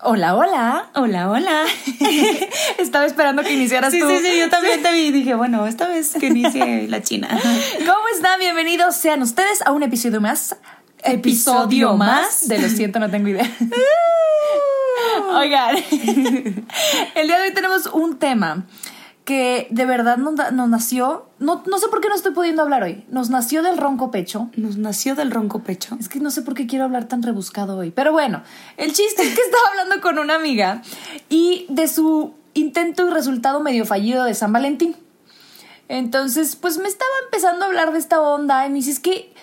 Hola, hola. Hola, hola. Estaba esperando que iniciaras Sí, tú. sí, sí, yo también te vi y dije, bueno, esta vez que inicie la China. ¿Cómo están? Bienvenidos sean ustedes a un episodio más. Episodio más. de Lo siento, no tengo idea. Oigan, el día de hoy tenemos un tema que de verdad nos, nació. No, no sé por qué no estoy pudiendo hablar hoy. Nos nació del ronco pecho. Nos nació del ronco pecho. Es que no sé por qué quiero hablar tan rebuscado hoy. Pero bueno, el chiste es que estaba hablando con una amiga y de su intento y resultado medio fallido de San Valentín. Entonces, pues me estaba empezando a hablar de esta onda y me dice, es que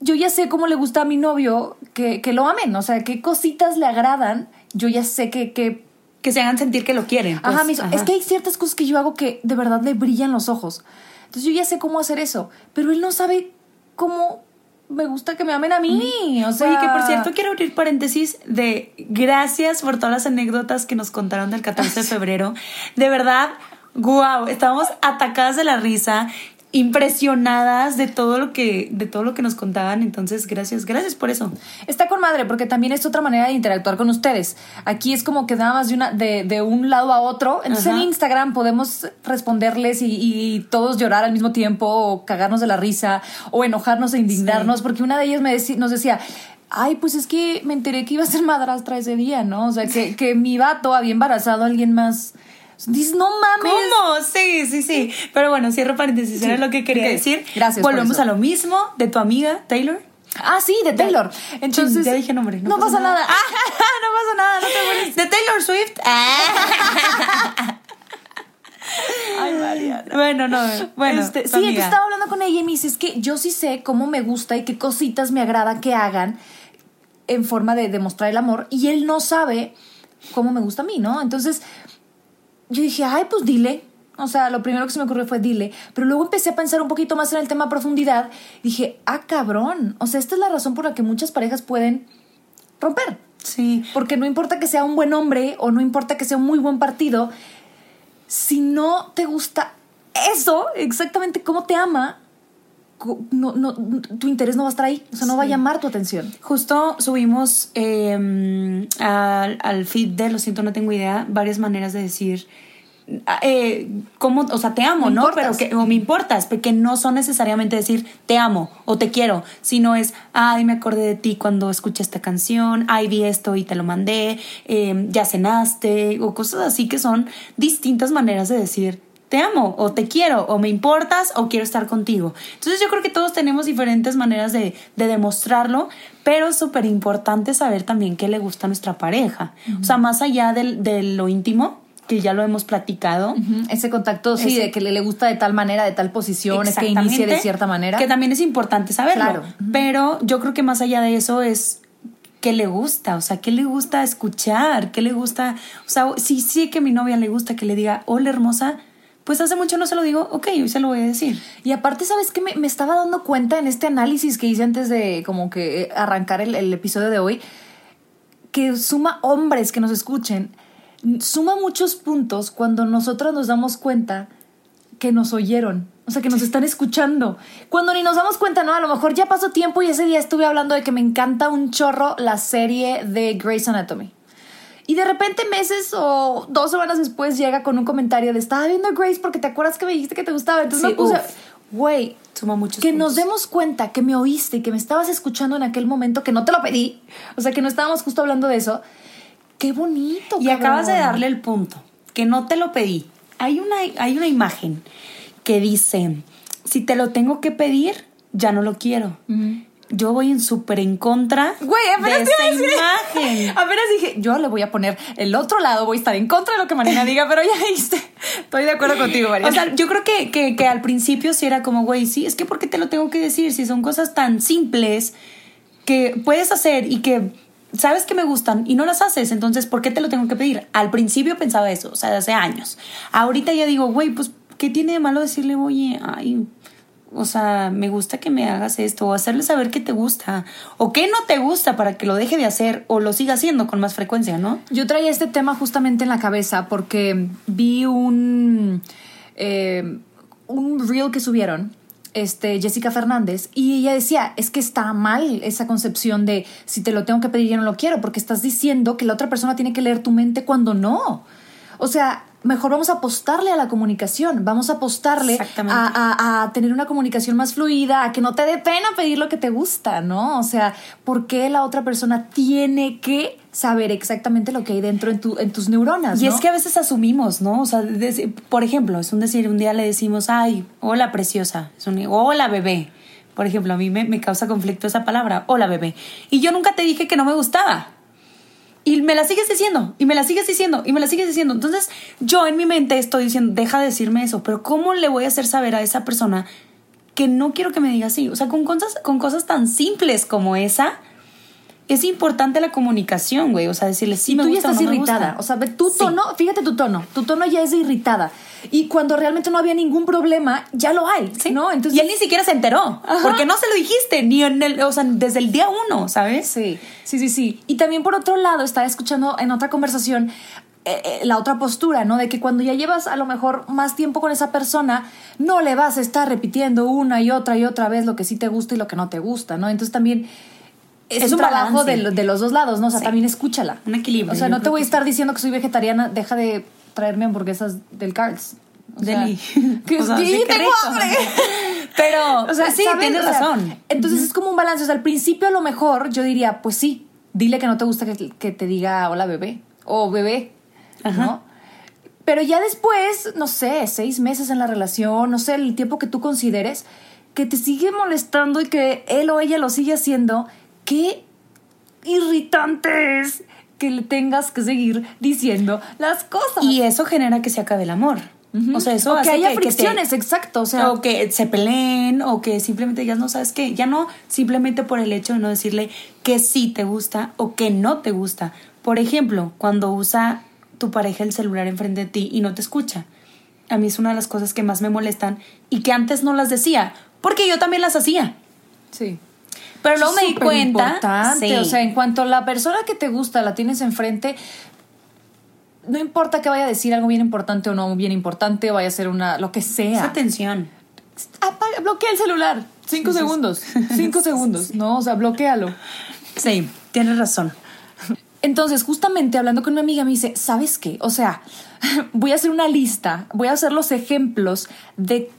yo ya sé cómo le gusta a mi novio que, que lo amen, o sea, qué cositas le agradan. Yo ya sé que, que Que se hagan sentir que lo quieren. pues. Ajá, hizo, Ajá. es que hay ciertas cosas que yo hago que de verdad le brillan los ojos. Entonces yo ya sé cómo hacer eso, pero él no sabe cómo me gusta que me amen a mí. O sea, Oye, que por cierto quiero abrir paréntesis de gracias por todas las anécdotas que nos contaron del 14 de febrero. De verdad, wow, estábamos atacadas de la risa, impresionadas de todo lo que de todo lo que nos contaban, entonces gracias, gracias por eso. está con madre porque también es otra manera de interactuar con ustedes. Aquí es como que nada más de, una, de, de un lado a otro. Entonces Ajá. en Instagram podemos responderles y, y todos llorar al mismo tiempo o cagarnos de la risa o enojarnos e indignarnos porque una de ellas me deci- nos decía... Ay, pues es que me enteré que iba a ser madrastra ese día, ¿no? O sea, que, que mi vato había embarazado a alguien más. Dices, no mames. ¿Cómo? Sí, sí, sí. Pero bueno, cierro paréntesis, era Sí. lo que quería decir. Gracias Volvemos a lo mismo de tu amiga Taylor. Ah, sí, de Taylor. Entonces. ya dije nombre, No, pasa nada. no pasa nada, no te mueres. De Taylor Swift. Ay, Mariana. Bueno, no. Bueno, Este, sí, amiga. estaba hablando con ella y me dice, es que yo sí sé cómo me gusta y qué cositas me agrada que hagan en forma de demostrar el amor y él no sabe cómo me gusta a mí, ¿no? Entonces yo dije, ay, pues dile. O sea, lo primero que se me ocurrió fue dile, pero luego empecé a pensar un poquito más en el tema a profundidad. Dije, ah, cabrón. O sea, esta es la razón por la que muchas parejas pueden romper. Sí. Porque no importa que sea un buen hombre o no importa que sea un muy buen partido, si no te gusta eso, exactamente cómo te ama, no, no, tu interés no va a estar ahí. O sea, no va a llamar tu atención. Justo subimos eh, al, al feed de Lo siento, no tengo idea, varias maneras de decir. Eh, cómo, o sea, te amo, Me ¿no? importas. Pero que, o me importas, porque no son necesariamente decir te amo o te quiero, sino es, ay, me acordé de ti cuando escuché esta canción, ay, vi esto y te lo mandé, eh, ya cenaste, o cosas así que son distintas maneras de decir te amo o te quiero o me importas o quiero estar contigo. Entonces yo creo que todos tenemos diferentes maneras de, de demostrarlo, pero es súper importante saber también qué le gusta a nuestra pareja. O sea, más allá del- de lo íntimo, que ya lo hemos platicado. Ese contacto, sí, Ese- de que le, le gusta de tal manera, de tal posición, es que inicie de cierta manera. Que también es importante saberlo. Claro. Pero yo creo que más allá de eso es qué le gusta, o sea, qué le gusta escuchar, qué le gusta, o sea, si sí que a mi novia le gusta que le diga, hola hermosa, pues hace mucho no se lo digo, ok, hoy se lo voy a decir. Y aparte, ¿sabes qué? Me, me estaba dando cuenta en este análisis que hice antes de como que arrancar el, el episodio de hoy, que suma hombres que nos escuchen, suma muchos puntos cuando nosotros nos damos cuenta que nos oyeron. O sea, que nos están escuchando. Cuando ni nos damos cuenta, ¿no? A lo mejor ya pasó tiempo y ese día estuve hablando de que me encanta un chorro la serie de Grey's Anatomy. Y de repente meses o dos semanas después llega con un comentario de estaba viendo Grace porque te acuerdas que me dijiste que te gustaba. Entonces Sí, me puse, güey, Suma muchos que nos demos cuenta que me oíste y que me estabas escuchando en aquel momento que no te lo pedí. O sea, que no estábamos justo hablando de eso. Qué bonito. Y acabas de darle el punto, que no te lo pedí. Hay una, hay una imagen que dice, si te lo tengo que pedir, ya no lo quiero. Yo voy en súper en contra Güey, apenas de te iba a esa decir- imagen. Apenas dije, yo le voy a poner el otro lado, voy a estar en contra de lo que Marina diga, pero ya viste. Estoy de acuerdo contigo, Mariana. O sea, yo creo que, que, que al principio sí era como, güey, sí, es que ¿por qué te lo tengo que decir? Si son cosas tan simples que puedes hacer y que sabes que me gustan y no las haces, entonces ¿por qué te lo tengo que pedir? Al principio pensaba eso, o sea, hace años. Ahorita ya digo, güey, pues ¿qué tiene de malo decirle, oye, ay, o sea, me gusta que me hagas esto, o hacerle saber que te gusta, o que no te gusta para que lo deje de hacer o lo siga haciendo con más frecuencia, ¿no? Yo traía este tema justamente en la cabeza porque vi un, eh, un reel que subieron, este, Jessica Fernández, y ella decía, es que está mal esa concepción de si te lo tengo que pedir, yo no lo quiero, porque estás diciendo que la otra persona tiene que leer tu mente cuando no. O sea, mejor vamos a apostarle a la comunicación, vamos a apostarle a, a- a tener una comunicación más fluida, a que no te dé pena pedir lo que te gusta, ¿no? O sea, ¿por qué la otra persona tiene que saber exactamente lo que hay dentro en, tu, en tus neuronas? Y ¿no? es que a veces asumimos, ¿no? O sea, por ejemplo, es un decir, un día le decimos, ay, hola preciosa, es un, hola bebé. Por ejemplo, a mí me, me causa conflicto esa palabra, hola bebé. Y yo nunca te dije que no me gustaba. Y me la sigues diciendo, y me la sigues diciendo, y me la sigues diciendo. Entonces, yo en mi mente estoy diciendo, deja de decirme eso, pero ¿cómo le voy a hacer saber a esa persona que no quiero que me diga así? O sea, con cosas, con cosas tan simples como esa, es importante la comunicación, güey. O sea, decirle, sí, y me tú ya gusta o estás no irritada. O sea, tu Sí. tono, fíjate tu tono. Tu tono ya es irritada. Y cuando realmente no había ningún problema, ya lo hay, Sí. ¿no? Entonces, y él ni siquiera se enteró. Ajá. Porque no se lo dijiste, ni en el, o sea, desde el día uno, ¿sabes? Sí, sí, sí, sí. Y también por otro lado, estaba escuchando en otra conversación eh, eh, la otra postura, ¿no? De que cuando ya llevas a lo mejor más tiempo con esa persona, no le vas a estar repitiendo una y otra y otra vez lo que sí te gusta y lo que no te gusta, ¿no? Entonces también es, Es un trabajo de, de los dos lados, ¿no? O sea, Sí. también escúchala. Un equilibrio, O sea, no te voy a estar diciendo que soy vegetariana, deja de traerme hamburguesas del Carl's. O sea, Deli. que O sea, sí, sí, qué tengo rico. hambre. Pero, O sea, sí, ¿sabes? tienes razón. entonces es como un balance. O sea, al principio a lo mejor yo diría, pues sí, dile que no te gusta que, que te diga hola bebé o bebé, Ajá. ¿no? Pero ya después, no sé, seis meses en la relación, no sé, el tiempo que tú consideres, que te sigue molestando y que él o ella lo sigue haciendo, qué irritante es que le tengas que seguir diciendo las cosas. Y eso genera que se acabe el amor. O sea, eso o que hace haya que, te- fricciones, exacto. O sea, o que se peleen, o que simplemente digas, no, ¿sabes qué? Ya no simplemente por el hecho de no decirle que sí te gusta o que no te gusta. Por ejemplo, cuando usa tu pareja el celular enfrente de ti y no te escucha. A mí es una de las cosas que más me molestan y que antes no las decía, porque yo también las hacía. sí. Pero luego me di cuenta. importante. Sí. O sea, en cuanto a la persona que te gusta la tienes enfrente, no importa que vaya a decir algo bien importante o no bien importante, vaya a ser una, lo que sea. atención. Apaga, bloquea el celular. Cinco Sí, sí, sí. segundos. Cinco segundos. No, o sea, bloquealo. Sí, tienes razón. Entonces, justamente hablando con una amiga, me dice, ¿sabes qué? O sea, voy a hacer una lista, voy a hacer los ejemplos de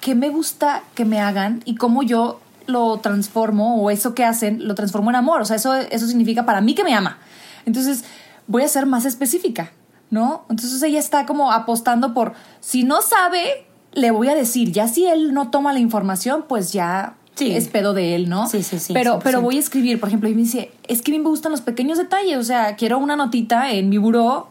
qué me gusta que me hagan y cómo yo lo transformo o eso que hacen lo transformo en amor. O sea, eso, eso significa para mí que me ama. Entonces, voy a ser más específica, ¿no? Entonces ella está como apostando por, si no sabe, le voy a decir, ya si él no toma la información, pues ya Sí. es pedo de él, ¿no? Sí, sí, sí, Pero, 100%. pero voy a escribir, por ejemplo, y me dice, es que a mí me gustan los pequeños detalles, o sea, quiero una notita en mi buró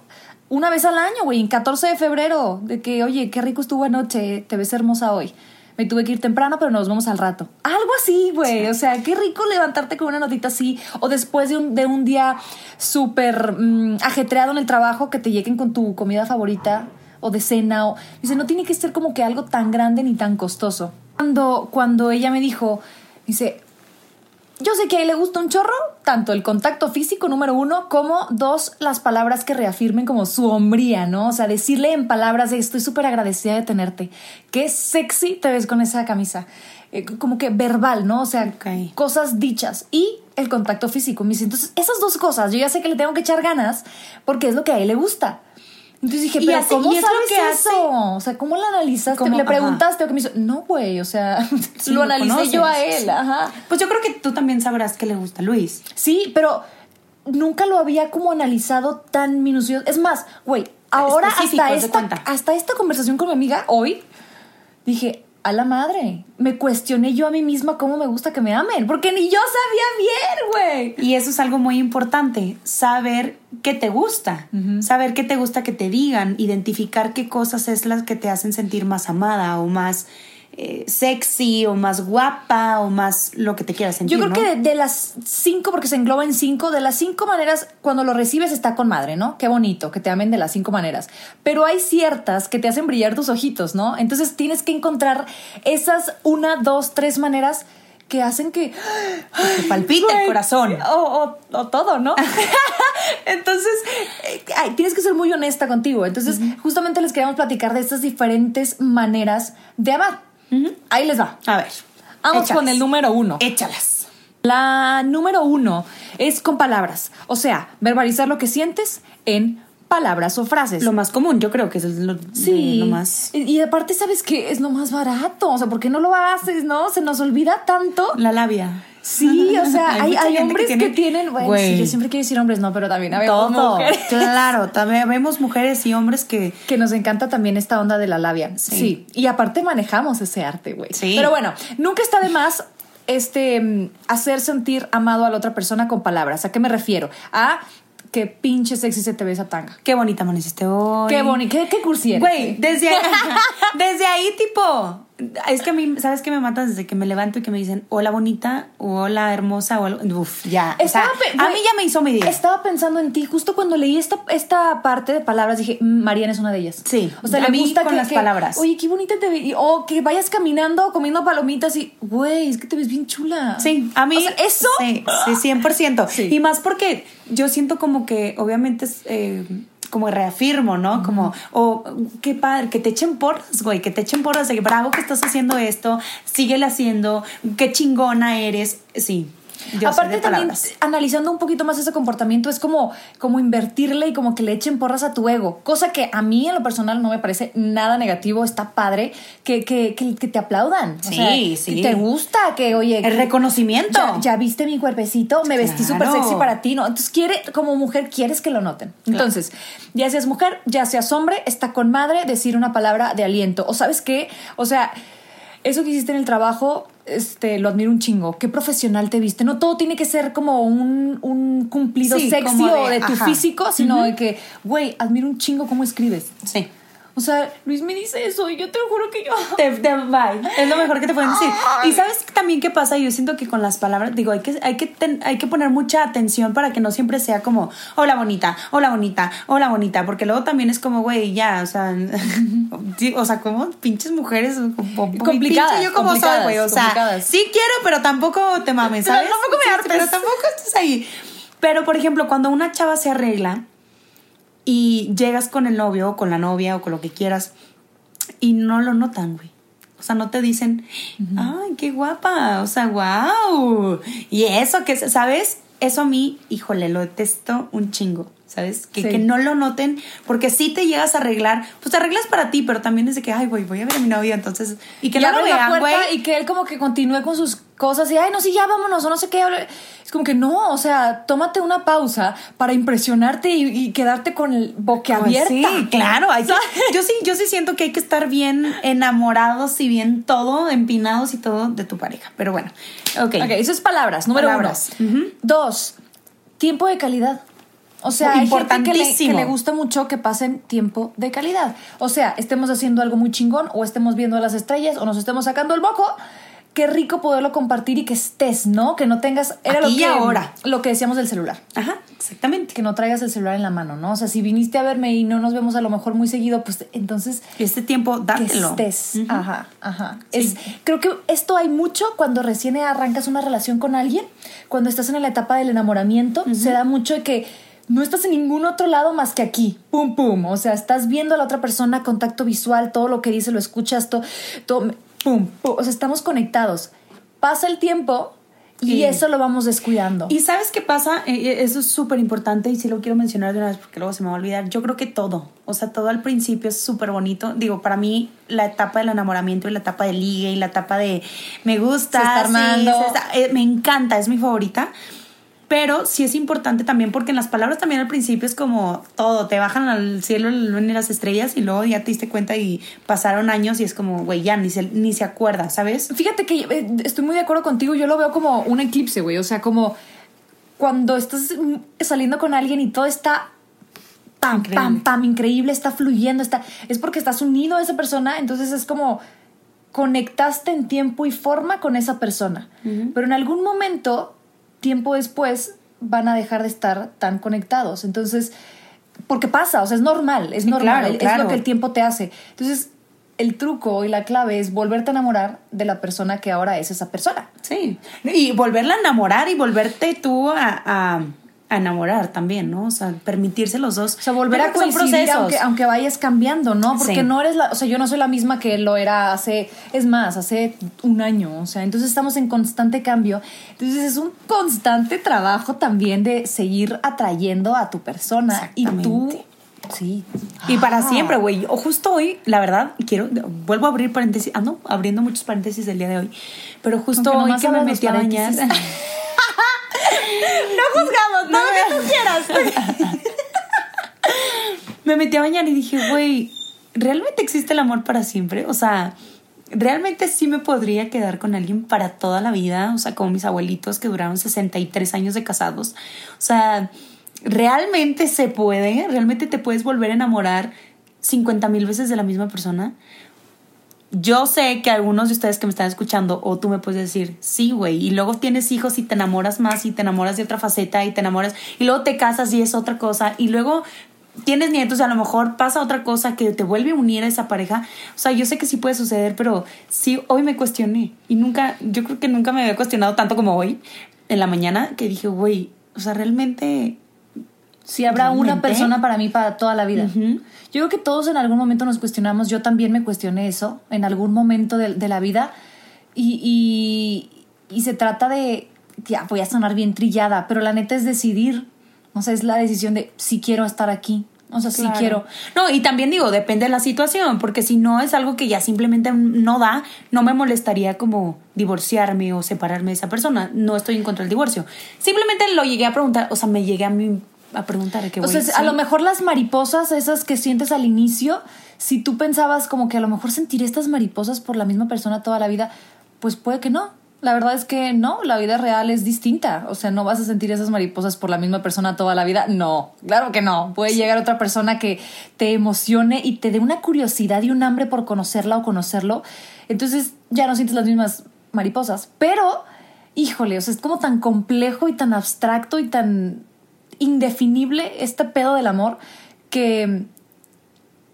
una vez al año, güey, en 14 de febrero, de que, oye, qué rico estuvo anoche, te ves hermosa hoy. Me tuve que ir temprano, pero nos vemos al rato. Algo así, güey. O sea, qué rico levantarte con una notita así. O después de un, de un día súper mm, ajetreado en el trabajo, que te lleguen con tu comida favorita o de cena. O, dice, no tiene que ser como que algo tan grande ni tan costoso. Cuando, cuando ella me dijo, dice, yo sé que a él le gusta un chorro, tanto el contacto físico número uno, como dos, las palabras que reafirmen como su hombría, ¿no? O sea, decirle en palabras de estoy súper agradecida de tenerte. Qué sexy te ves con esa camisa. Eh, como que verbal, ¿no? O sea, cosas dichas. Y el contacto físico. Entonces, esas dos cosas, yo ya sé que le tengo que echar ganas porque es lo que a él le gusta. Entonces dije, pero así- ¿cómo y es lo sabes que hace- eso? O sea, ¿cómo lo analizaste? Como- ¿Le ajá. preguntaste o que me hizo? No, güey, o sea, Sí, lo analicé conoces. yo a él, ajá. Pues yo creo que tú también sabrás que le gusta a Luis. Sí, pero nunca lo había como analizado tan minucioso. Es más, güey, ahora hasta esta, hasta esta conversación con mi amiga hoy, dije, a la madre. Me cuestioné yo a mí misma cómo me gusta que me amen, porque ni yo sabía bien, güey. Y eso es algo muy importante, saber qué te gusta, saber qué te gusta que te digan, identificar qué cosas es las que te hacen sentir más amada o más eh, sexy o más guapa o más lo que te quieras sentir. Yo creo ¿no? que de, de las cinco, porque se engloba en cinco, de las cinco maneras, cuando lo recibes está con madre, ¿no? Qué bonito que te amen de las cinco maneras. Pero hay ciertas que te hacen brillar tus ojitos, ¿no? Entonces tienes que encontrar esas una, dos, tres maneras que hacen que te palpite el corazón. O, o- o todo, ¿no? Entonces, eh, ay, tienes que ser muy honesta contigo. Entonces, justamente les queríamos platicar de estas diferentes maneras de amar. Ahí les va. A ver. Vamos échalas. con el número uno. Échalas. La número uno es con palabras. O sea, verbalizar lo que sientes en palabras o frases. Lo más común, yo creo que es lo, Sí. lo más... Y, y aparte, ¿sabes qué? Es lo más barato. O sea, ¿por qué no lo haces, no? Se nos olvida tanto. La labia. Sí, o sea, hay, hay hombres que, tiene- tienen. Bueno, sí, yo siempre quiero decir hombres, no, pero también habemos Todo. mujeres. Claro, también vemos mujeres y hombres que... Que nos encanta también esta onda de la labia. Sí. Sí. Y aparte manejamos ese arte, güey. Sí. Pero bueno, nunca está de más este hacer sentir amado a la otra persona con palabras. ¿A qué me refiero? A que pinche sexy se te ve esa tanga. Qué bonita amaneciste hoy. Qué bonito, qué, qué cursi eres, Güey, desde, desde ahí, tipo, es que a mí, ¿sabes qué me mata? Desde que me levanto y que me dicen, hola bonita, o hola hermosa, o algo. Uf, ya. o sea, Estaba a mí ya me hizo mi día. Estaba pensando en ti justo cuando leí esta, esta parte de palabras dije "Mm, Mariana es una de ellas. Sí, o sea, a le mí gusta con que- las que, palabras. Oye, qué bonita te ves. O que vayas caminando comiendo palomitas y, güey, es que te ves bien chula. Sí, a mí. O sea, eso. Sí, sí, 100%. Sí. Y más porque yo siento como que, obviamente, es. eh, como reafirmo, ¿no? Como, o qué padre, que te echen porras, güey, que te echen porras de que bravo que estás haciendo esto, síguele haciendo, qué chingona eres. Sí. Yo Aparte también palabras. analizando un poquito más ese comportamiento es como, como invertirle y como que le echen porras a tu ego, cosa que a mí en lo personal no me parece nada negativo, está padre que, que, que, que te aplaudan, o Sí, sea, sí. que te gusta, que oye, El reconocimiento. ya, ya viste mi cuerpecito, me vestí súper sexy para ti, ¿no? Entonces quiere, como mujer quieres que lo noten. Entonces, ya seas mujer, ya seas hombre, está con madre decir una palabra de aliento, o sabes qué, o sea, eso que hiciste en el trabajo, este, lo admiro un chingo. Qué profesional te viste. No todo tiene que ser como un, un cumplido Sí, sexy de- o de tu ajá. físico, sino de que, güey, admiro un chingo cómo escribes. Sí. O sea, Luis me dice eso y yo te juro que yo... Te, te- bye. Es lo mejor que te pueden decir. Y sabes también qué pasa, yo siento que con las palabras, digo, hay que, hay que, ten- hay que poner mucha atención para que no siempre sea como, hola bonita, hola bonita, hola bonita, porque luego también es como, güey, ya, o sea, o sea, como pinches mujeres Complicadas, yo como soy, güey, o sea, sí quiero, pero tampoco te mames, Pero ¿sabes? tampoco me hartes. Pero tampoco estés ahí. Pero, por ejemplo, cuando una chava se arregla y llegas con el novio o con la novia o con lo que quieras y no lo notan, güey. O sea, no te dicen, ay, qué guapa, o sea, wow. Y eso que, ¿sabes? Eso a mí, híjole, lo detesto un chingo, ¿sabes? Que, Sí. que no lo noten, porque si te llegas a arreglar, pues te arreglas para ti, pero también es de que, ay, güey, voy a ver a mi novia, entonces, y que Y no lo vean, güey. y que él como que continúe con sus cosas y, ay, no, sí, ya vámonos o no sé qué. Es como que no, o sea, tómate una pausa para impresionarte y, y quedarte con el boquiabierta. Pues Sí, claro. hay que- yo sí, yo sí siento que hay que estar bien enamorados y bien todo, empinados y todo de tu pareja. Pero bueno, ok. Ok, eso es palabras, número Palabras. uno. Dos, tiempo de calidad. O sea, hay gente que le, que le gusta mucho que pasen tiempo de calidad. O sea, estemos haciendo algo muy chingón o estemos viendo las estrellas o nos estemos sacando el moco. Qué rico poderlo compartir y que estés, ¿no? Que no tengas... Era Aquí lo y que, ahora. Lo que decíamos del celular. Ajá, exactamente. Que no traigas el celular en la mano, ¿no? O sea, si viniste a verme y no nos vemos a lo mejor muy seguido, pues entonces Este tiempo, que dátelo. estés. Ujú. Ajá, ajá. Sí. Es, creo que esto hay mucho cuando recién arrancas una relación con alguien, cuando estás en la etapa del enamoramiento, se da mucho de que no estás en ningún otro lado más que aquí. Pum, pum. O sea, estás viendo a la otra persona, contacto visual, todo lo que dice, lo escuchas, todo, todo pum, pum. O sea, estamos conectados. Pasa el tiempo y Sí. eso lo vamos descuidando. Y sabes qué pasa, Eh, eh, eso es súper importante y sí lo quiero mencionar de una vez porque luego se me va a olvidar. Yo creo que todo, o sea, todo al principio es súper bonito. Digo, para mí la etapa del enamoramiento y la etapa de ligue y la etapa de me gusta, Se está sí, armando. se está- eh, me encanta, es mi favorita. Pero sí es importante también porque en las palabras también al principio es como todo, te bajan al cielo y las estrellas y luego ya te diste cuenta y pasaron años y es como, güey, ya ni se, ni se acuerda, ¿sabes? Fíjate que eh, estoy muy de acuerdo contigo, yo lo veo como un eclipse, güey, o sea, como cuando estás saliendo con alguien y todo está pam, pam, pam, increíble, está fluyendo, está, es porque estás unido a esa persona, entonces es como conectaste en tiempo y forma con esa persona. Pero en algún momento, tiempo después, van a dejar de estar tan conectados. Entonces, porque pasa, o sea, es normal, es normal, es lo que el tiempo te hace. Entonces, el truco y la clave es volverte a enamorar de la persona que ahora es esa persona. Sí, y volverla a enamorar y volverte tú a a enamorar también, ¿no? O sea, permitirse los dos. O sea, volver a coincidir aunque, aunque vayas cambiando, ¿no? Porque no eres la, o sea, yo no soy la misma que lo era hace, es más, hace un año, o sea, entonces estamos en constante cambio. Entonces es un constante trabajo también de seguir atrayendo a tu persona y tú Sí. Y para ah. siempre, güey. O justo hoy, la verdad, quiero, vuelvo a abrir paréntesis, ah, no, abriendo muchos paréntesis el día de hoy, pero justo hoy que me metí a bañar. no juzgamos, no, lo que tú quieras. me metí a bañar y dije, güey, ¿realmente existe el amor para siempre? O sea, realmente sí me podría quedar con alguien para toda la vida, o sea, como mis abuelitos que duraron 63 años de casados. O sea, realmente se puede, realmente te puedes volver a enamorar 50 mil veces de la misma persona yo sé que algunos de ustedes que me están escuchando, o tú me puedes decir, sí, güey, y luego tienes hijos y te enamoras más y te enamoras de otra faceta y te enamoras, y luego te casas y es otra cosa, y luego tienes nietos y a lo mejor pasa otra cosa que te vuelve a unir a esa pareja. O sea, yo sé que sí puede suceder, pero sí, hoy me cuestioné y nunca, yo creo que nunca me había cuestionado tanto como hoy, en la mañana, que dije, güey, o sea, realmente si habrá una persona para mí para toda la vida. Yo creo que todos en algún momento nos cuestionamos, yo también me cuestioné eso en algún momento de, la vida y, y, se trata de, ya voy a sonar bien trillada, pero la neta es decidir, o sea, es la decisión de si quiero estar aquí. O sea, si quiero. No, y también digo, depende de la situación, porque si no es algo que ya simplemente no da, no me molestaría como divorciarme o separarme de esa persona. No estoy en contra del divorcio. Simplemente lo llegué a preguntar, o sea, me llegué a mí a preguntar qué O sea, a lo mejor las mariposas, esas que sientes al inicio, si tú pensabas como que a lo mejor sentir estas mariposas por la misma persona toda la vida, pues puede que no. La verdad es que no, la vida real es distinta. O sea, no vas a sentir esas mariposas por la misma persona toda la vida. No, claro que no. Puede llegar otra persona que te emocione y te dé una curiosidad y un hambre por conocerla o conocerlo. Entonces ya no sientes las mismas mariposas. Pero, híjole, o sea, es como tan complejo y tan abstracto y tan indefinible este pedo del amor que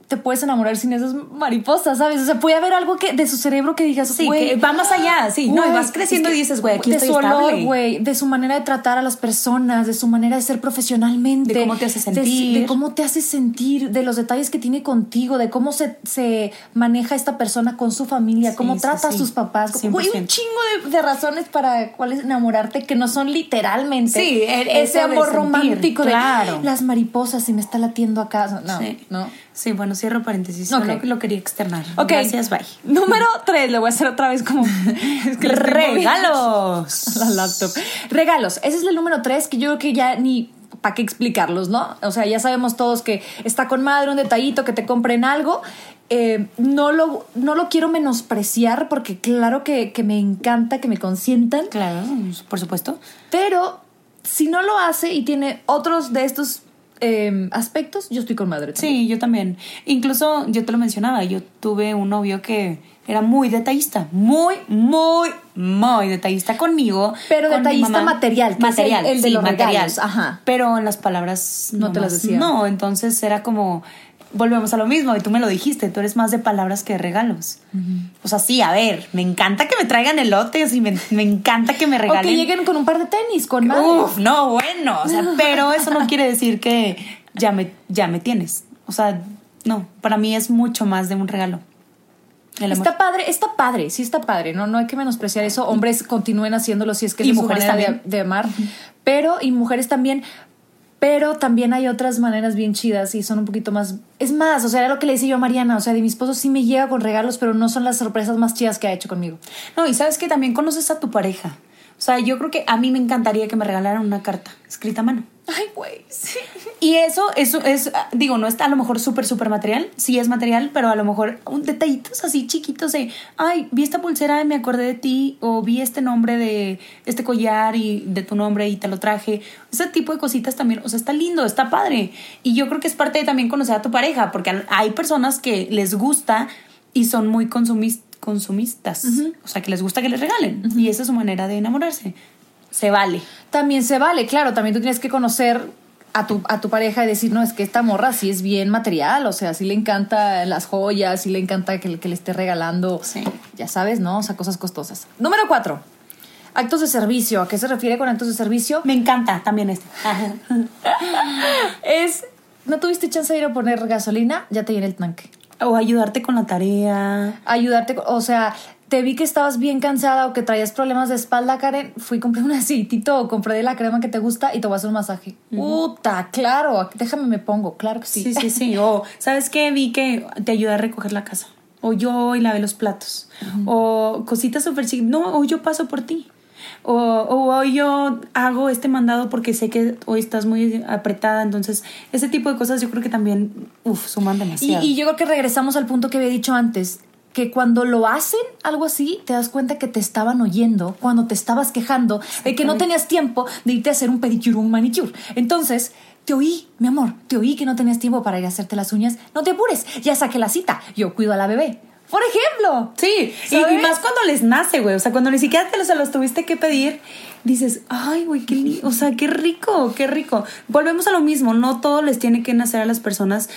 te puedes enamorar sin esas mariposas, ¿sabes? O sea, puede haber algo que de su cerebro que digas, sí, que va más allá, sí, no, vas creciendo y dices, güey, aquí de estoy su olor, güey, de su manera de tratar a las personas, de su manera de ser profesionalmente, de cómo te hace sentir, de, cómo te hace sentir, de los detalles que tiene contigo, de cómo se, se maneja esta persona con su familia, cómo trata a sus papás, güey, un chingo de, razones para cuáles enamorarte que no son literalmente sí, e-, ese amor romántico claro. de las mariposas y me está latiendo acá, no, no. Sí, bueno, cierro paréntesis. No Solo que lo quería externar. Gracias, bye. Número tres, le voy a hacer otra vez como. Regalos. La laptop. Regalos. Ese es el número tres que yo creo que ya ni para qué explicarlos, ¿no? O sea, ya sabemos todos que está con madre un detallito, que te compren algo. Eh, no, lo, no lo quiero menospreciar porque claro que, que me encanta que me consientan. Claro, por supuesto. Pero si no lo hace y tiene otros de estos Em, aspectos, yo estoy con madre. Sí, yo también. Incluso yo te lo mencionaba, yo tuve un novio que era muy detallista, muy, muy, muy detallista conmigo. Pero detallista material, material, el, de los material. Ajá. Pero en las palabras no, te las decía. No, entonces era como volvemos a lo mismo, y tú me lo dijiste, tú eres más de palabras que de regalos. O sea, sí, a ver, me encanta que me traigan elotes y me, me encanta que me regalen. O que lleguen con un par de tenis, con más. Uf, no, bueno, o sea, pero eso no quiere decir que ya me, ya me tienes. O sea, no, para mí es mucho más de un regalo. Está padre, está padre, sí está padre, no, no hay que menospreciar eso. Hombres continúen haciéndolo si es que es mujeres también. De, de, amar, pero y mujeres también, pero también hay otras maneras bien chidas y son un poquito más. Es más, o sea, era lo que le decía yo a Mariana. O sea, de mi esposo sí me llega con regalos, pero no son las sorpresas más chidas que ha hecho conmigo. No, y sabes que también conoces a tu pareja. O sea, yo creo que a mí me encantaría que me regalaran una carta escrita a mano. Ay, güey, sí. Y eso, eso es, digo, no está a lo mejor súper, súper material, sí es material, pero a lo mejor un detallitos así chiquitos de, ay, vi esta pulsera y me acordé de ti, o vi este nombre de este collar y de tu nombre y te lo traje. Ese tipo de cositas también, o sea, está lindo, está padre. Y yo creo que es parte de también conocer a tu pareja, porque hay personas que les gusta y son muy consumis- consumistas, o sea, que les gusta que les regalen. Y esa es su manera de enamorarse. Se vale. También se vale, claro, también tú tienes que conocer a tu, a tu pareja y decir, no, es que esta morra sí es bien material, o sea, sí le encanta las joyas, sí le encanta que, que le esté regalando, Sí. ya sabes, ¿no? O sea, cosas costosas. Número cuatro, actos de servicio. ¿A qué se refiere con actos de servicio? Me encanta también este. Es, no tuviste chance de ir a poner gasolina, ya te llené el tanque. O ayudarte con la tarea. ayudarte, o sea, te vi que estabas bien cansada o que traías problemas de espalda, Karen, fui compré un aceitito o compré de la crema que te gusta y te voy a hacer un masaje. Puta, claro, déjame me pongo, claro que sí. Sí, sí, sí. O, ¿sabes qué? Vi que te ayudé a recoger la casa. O yo hoy lavé los platos. O cositas súper chiquitas. No, o yo paso por ti. O, o hoy yo hago este mandado porque sé que hoy estás muy apretada. Entonces, ese tipo de cosas yo creo que también, uff, suman Y, demasiado. y yo creo que regresamos al punto que había dicho antes, que cuando lo hacen algo así, te das cuenta que te estaban oyendo cuando te estabas quejando de que no tenías tiempo de irte a hacer un pedicure o un manicure. Entonces, te oí, mi amor, te oí que no tenías tiempo para ir a hacerte las uñas. No te apures, ya saqué la cita. Yo cuido a la bebé. Por ejemplo. Sí, y, más cuando les nace, güey. O sea, cuando ni siquiera te los, los tuviste que pedir, dices, ay, güey, qué, li- o sea, qué rico, qué rico. Volvemos a lo mismo, no todo les tiene que nacer a las personas,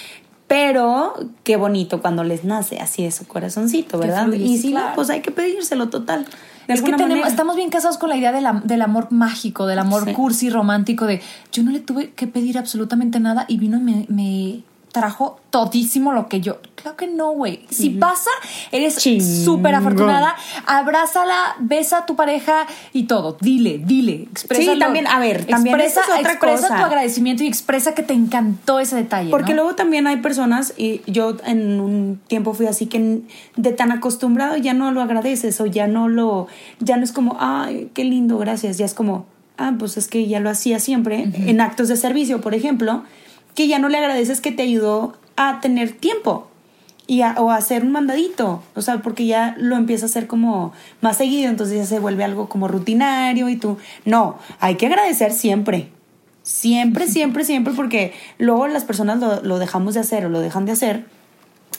pero qué bonito cuando les nace así de su corazoncito, ¿verdad? y sí, claro. pues hay que pedírselo total. Es que tenemos, estamos bien casados con la idea de la- del amor mágico, del amor Sí. cursi, romántico, de yo no le tuve que pedir absolutamente nada y vino y me, me trajo todísimo lo que yo. Claro que no, güey. Si pasa, eres súper afortunada. Abrázala, besa a tu pareja y todo. Dile, dile. Expresa Sí, también, a ver, también expresa, esa es otra expresa cosa. tu agradecimiento y expresa que te encantó ese detalle. Porque ¿no? luego también hay personas, y yo en un tiempo fui así que de tan acostumbrado ya no lo agradeces o ya no lo, ya no es como, ay, qué lindo, gracias. Ya es como, ah, pues es que ya lo hacía siempre, en actos de servicio, por ejemplo, que ya no le agradeces que te ayudó a tener tiempo y a, o a hacer un mandadito, o sea, porque ya lo empieza a hacer como más seguido, entonces ya se vuelve algo como rutinario y tú, no, hay que agradecer siempre. Siempre, siempre, siempre, porque luego las personas lo, lo dejamos de hacer o lo dejan de hacer.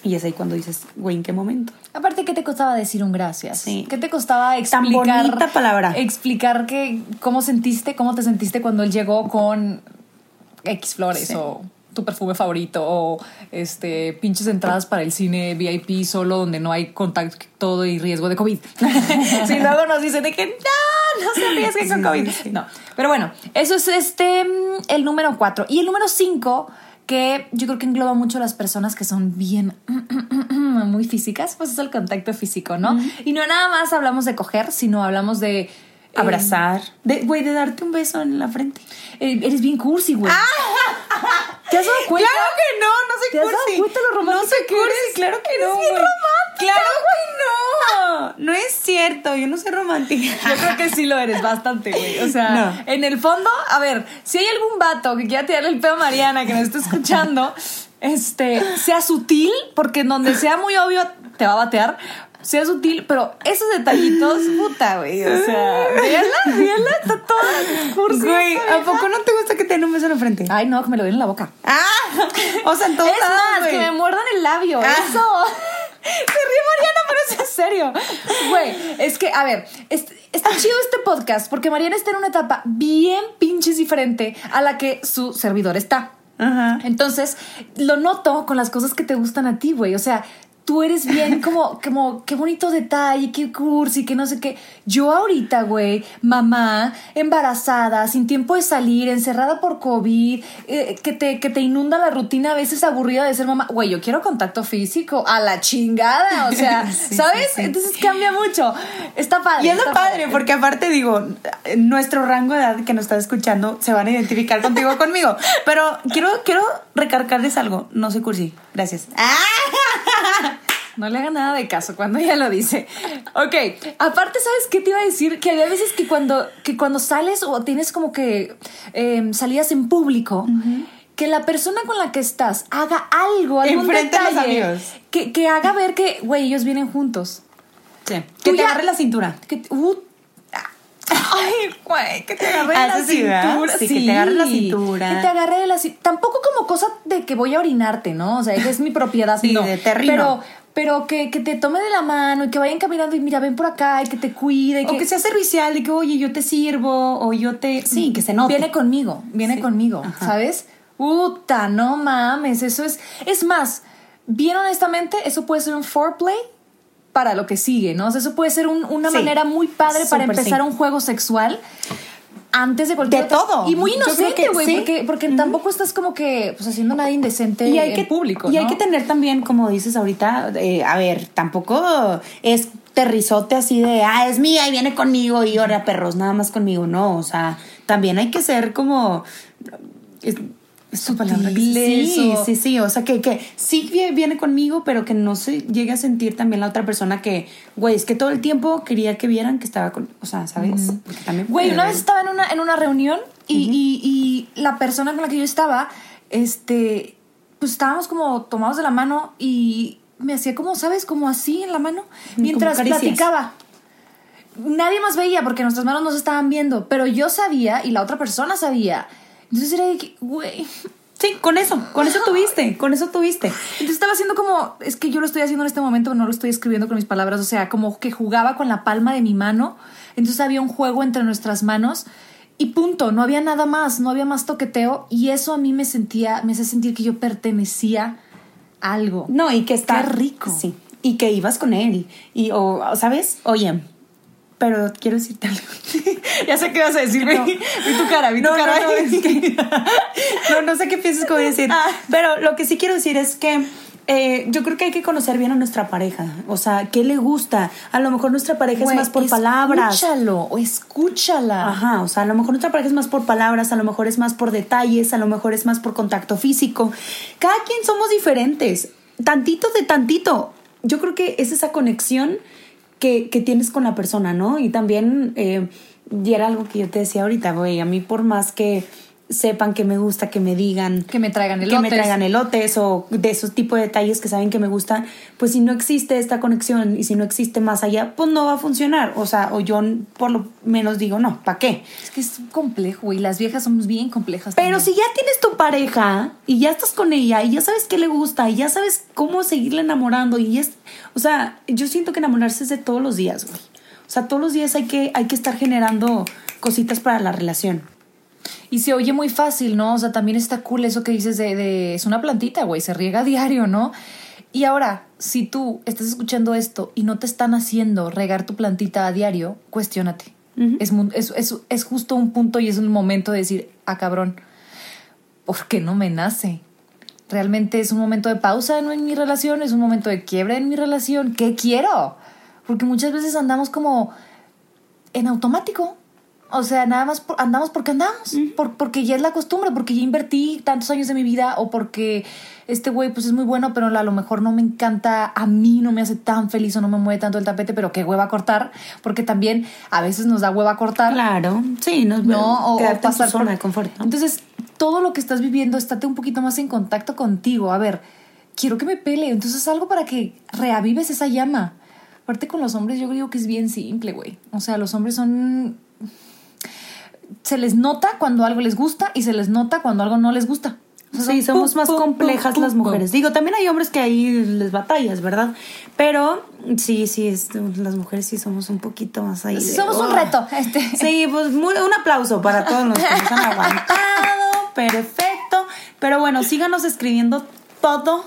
Y es ahí cuando dices, güey, ¿en qué momento? Aparte, ¿qué te costaba decir un gracias? Sí. ¿Qué te costaba Tan explicar? bonita palabra. Explicar que, cómo sentiste, cómo te sentiste cuando él llegó con X flores Sí. o tu perfume favorito o este pinches entradas para el cine VIP solo donde no hay contacto y riesgo de COVID. si luego nos dicen de que no, no se arriesguen con COVID. No. Pero bueno, eso es este mm, el número cuatro. Y el número cinco, que yo creo que engloba mucho a las personas que son bien muy físicas, pues es el contacto físico, ¿no? Y no nada más hablamos de coger, sino hablamos de eh, Abrazar. De, güey, de darte un beso en la frente. eh, eres bien cursi, güey. ¿Te has dado cuenta? Ah. Claro que no, no soy ¿Te has dado cursi. cuenta lo romántica No soy que cursi, eres? claro que no. bien Claro que no. No es cierto, yo no soy romántica. Yo creo que sí lo eres bastante, güey. O sea, No. en el fondo, a ver, si hay algún vato que quiera tirarle el pedo a Mariana que nos esté escuchando, este, sea sutil, porque en donde sea muy obvio te va a batear. Sea sutil, pero esos detallitos, puta, güey. O sea, véanla, véanla, está toda cursi. Güey, ¿a poco no te gusta que te den un beso en la frente? Ay, no, que me lo den en la boca. Ah, o sea, en todos Es lados, más, que me muerdan el labio. Ah. Eso. Se ríe Mariana, pero es en serio. Güey, es que, a ver, es- está chido este podcast porque Mariana está en una etapa bien pinches diferente a la que su servidor está. Ajá. Entonces, lo noto con las cosas que te gustan a ti, güey. O sea, tú eres bien como, como, qué bonito detalle, qué cursi, que no sé qué. Yo ahorita, güey, mamá, embarazada, sin tiempo de salir, encerrada por COVID, eh, que, te, que te inunda la rutina a veces aburrida de ser mamá. Güey, yo quiero contacto físico, a la chingada. O sea, Sí, ¿sabes? sí, sí. Entonces cambia mucho. Está padre. Y es lo padre, porque aparte digo, nuestro rango de edad que nos está escuchando se van a identificar contigo o conmigo. Pero quiero, quiero recargarles algo. No soy cursi. Gracias. No le haga nada de caso cuando ella lo dice. Ok, aparte, ¿sabes qué te iba a decir? Que hay veces que cuando, que cuando sales o tienes como que eh, salidas en público, que la persona con la que estás haga algo, algún Enfrente de los detalle, amigos. Que, que haga ver que, güey, ellos vienen juntos. Sí. Que te ya- agarre la cintura. Que, uh, ay, güey, que te agarre Ah, la cintura. Sí, que te agarre la cintura. Que te agarre la cintura. Tampoco como cosa de que voy a orinarte, ¿no? O sea, que es mi propiedad. Sí, no. de terrino. Pero, pero que, que te tome de la mano y que vayan caminando y mira, ven por acá y que te cuide. y O que sea servicial, de que, oye, yo te sirvo, o yo te... Sí, que se note. Viene conmigo, viene Sí. conmigo, Ajá. ¿sabes? Puta, no mames, eso es... Es más, bien honestamente, eso puede ser un foreplay para lo que sigue, ¿no? O sea, eso puede ser un- una Sí. manera muy padre para empezar sí. un juego sexual antes de cualquier De otra- todo. Y muy inocente, güey, sí. porque, porque tampoco estás como que pues, haciendo nada indecente y hay en que, público, Y hay que tener también, como dices ahorita, eh, a ver, tampoco es terrizote así de, ah, es mía y viene conmigo y ahora perros, nada más conmigo. No, o sea, también hay que ser como... Es, Sutiles sí, o- sí, sí, o sea, que, que sí vie- viene conmigo, pero que no se llegue a sentir también la otra persona que, güey, es que todo el tiempo quería que vieran que estaba con, o sea, ¿sabes? Porque también Güey, una vez estaba en una, en una reunión y, y- y la persona con la que yo estaba, este, pues estábamos como tomados de la mano y me hacía como, ¿sabes? Como así en la mano, mientras platicaba. Nadie más veía porque nuestras manos no se estaban viendo, pero yo sabía y la otra persona sabía. Entonces era de que, güey. Sí, con eso, con eso tuviste, con eso tuviste. Entonces estaba haciendo como, es que yo lo estoy haciendo en este momento, no lo estoy escribiendo con mis palabras, o sea, como que jugaba con la palma de mi mano. Entonces había un juego entre nuestras manos y punto, no había nada más, no había más toqueteo y eso a mí me sentía, me hace sentir que yo pertenecía a algo. No, y que está Qué rico. Sí. Y que ibas con él. Y, o, ¿sabes? Oye, pero quiero decirte algo. ya sé qué vas a decir, No. vi, vi tu cara, vi No, tu cara. no, es que- no, no sé qué piensas que voy a decir. Ah. Pero lo que sí quiero decir es que eh, yo creo que hay que conocer bien a nuestra pareja. O sea, ¿qué le gusta? A lo mejor nuestra pareja es más por palabras. Escúchalo o escúchala. Ajá, o sea, a lo mejor nuestra pareja es más por palabras, a lo mejor es más por detalles, a lo mejor es más por contacto físico. Cada quien somos diferentes, tantito de tantito. Yo creo que es esa conexión que, que tienes con la persona, ¿no? Y también, eh, y era algo que yo te decía ahorita, güey, a mí por más que sepan que me gusta, que me digan, Que me traigan que elotes. me traigan elotes o de esos tipos de detalles que saben que me gustan, pues si no existe esta conexión y si no existe más allá, pues no va a funcionar. O sea, o yo por lo menos digo, no, ¿para qué? Es que es complejo y las viejas somos bien complejas. Pero también. si ya tienes tu pareja y ya estás con ella y ya sabes qué le gusta y ya sabes cómo seguirle enamorando y es, o sea, yo siento que enamorarse es de todos los días, güey. O sea, todos los días hay que, hay que estar generando cositas para la relación. Y se oye muy fácil, ¿no? O sea, también está cool eso que dices de, de- es una plantita, güey, se riega a diario, ¿no? Y ahora, si tú estás escuchando esto y no te están haciendo regar tu plantita a diario, cuestiónate. es, mu- es, es- es justo un punto y es un momento de decir, ah, cabrón, ¿por qué no me nace? Realmente es un momento de pausa en, en mi relación, es un momento de quiebre en mi relación. ¿Qué quiero? Porque muchas veces andamos como en automático. O sea, nada más por- andamos porque andamos, por- porque ya es la costumbre, porque ya invertí tantos años de mi vida o porque este güey pues es muy bueno, pero a lo mejor no me encanta, a mí no me hace tan feliz o no me mueve tanto el tapete, pero qué hueva cortar, porque también a veces nos da hueva cortar. Claro, sí, no, No, o, pasar zona por- de confort. ¿no? Entonces, todo lo que estás viviendo, estate un poquito más en contacto contigo. A ver, quiero que me pele. Entonces, algo para que reavives esa llama. Aparte con los hombres, yo creo que es bien simple, güey. O sea, los hombres son... Se les nota cuando algo les gusta y se les nota cuando algo no les gusta. O sea, Sí, somos pum, más pum, complejas pum, las mujeres. Digo, también hay hombres que ahí les batallas, ¿verdad? Pero sí, sí, es- las mujeres sí somos un poquito más ahí. de, Somos un reto. Este. Sí, pues muy- un aplauso para todos los que nos han aguantado. Perfecto. Pero bueno, síganos escribiendo todo.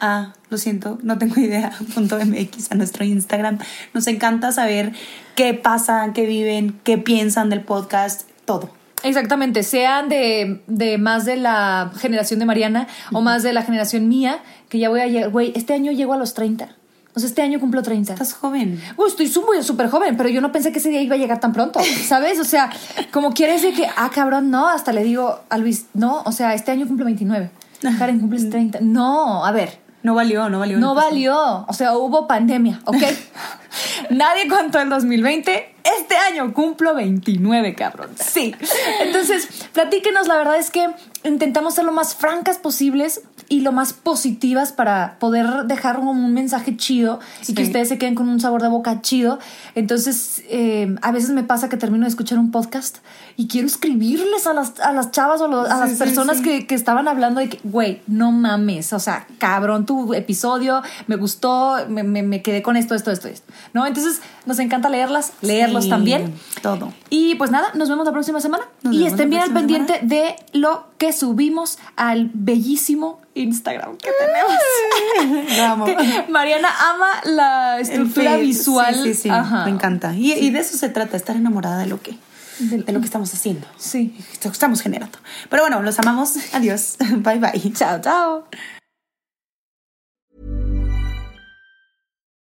Ah, lo siento, no tengo idea. Punto MX a nuestro Instagram. Nos encanta saber qué pasa, qué viven, qué piensan del podcast, todo. Exactamente, sean de, de más de la generación de Mariana o más de la generación mía, que ya voy a llegar, güey, este año llego a los 30. O sea, este año cumplo 30. Estás joven. Uy, estoy súper joven, pero yo no pensé que ese día iba a llegar tan pronto, ¿sabes? O sea, como quieres de que, ah, cabrón, no, hasta le digo a Luis, no, o sea, este año cumplo 29. Karen, cumples 30. No, a ver, No valió, no valió. No valió. O sea, hubo pandemia, ¿ok? Nadie contó el 2020. Este año cumplo 29, cabrón. Sí. Entonces, platíquenos. La verdad es que intentamos ser lo más francas posibles y lo más positivas para poder dejar un mensaje chido y que ustedes se queden con un sabor de boca chido. Entonces, eh, a veces me pasa que termino de escuchar un podcast y quiero escribirles a las, a las chavas o a las personas Que, que, estaban hablando de que, güey, no mames, o sea, cabrón, tu episodio me gustó, me, me, quedé con esto, esto, esto, esto. ¿No? Entonces, nos encanta leerlas, leerlos también. Todo. Y pues nada, nos vemos la próxima semana. y estén bien al pendiente de lo que subimos al bellísimo Instagram que tenemos. Mariana ama la estructura visual. Sí, sí, sí. me encanta. Y, de eso se trata, estar enamorada de lo que de, lo que estamos haciendo. Sí. Estamos generando. Pero bueno, los amamos. Adiós. Bye bye. Chao, chao.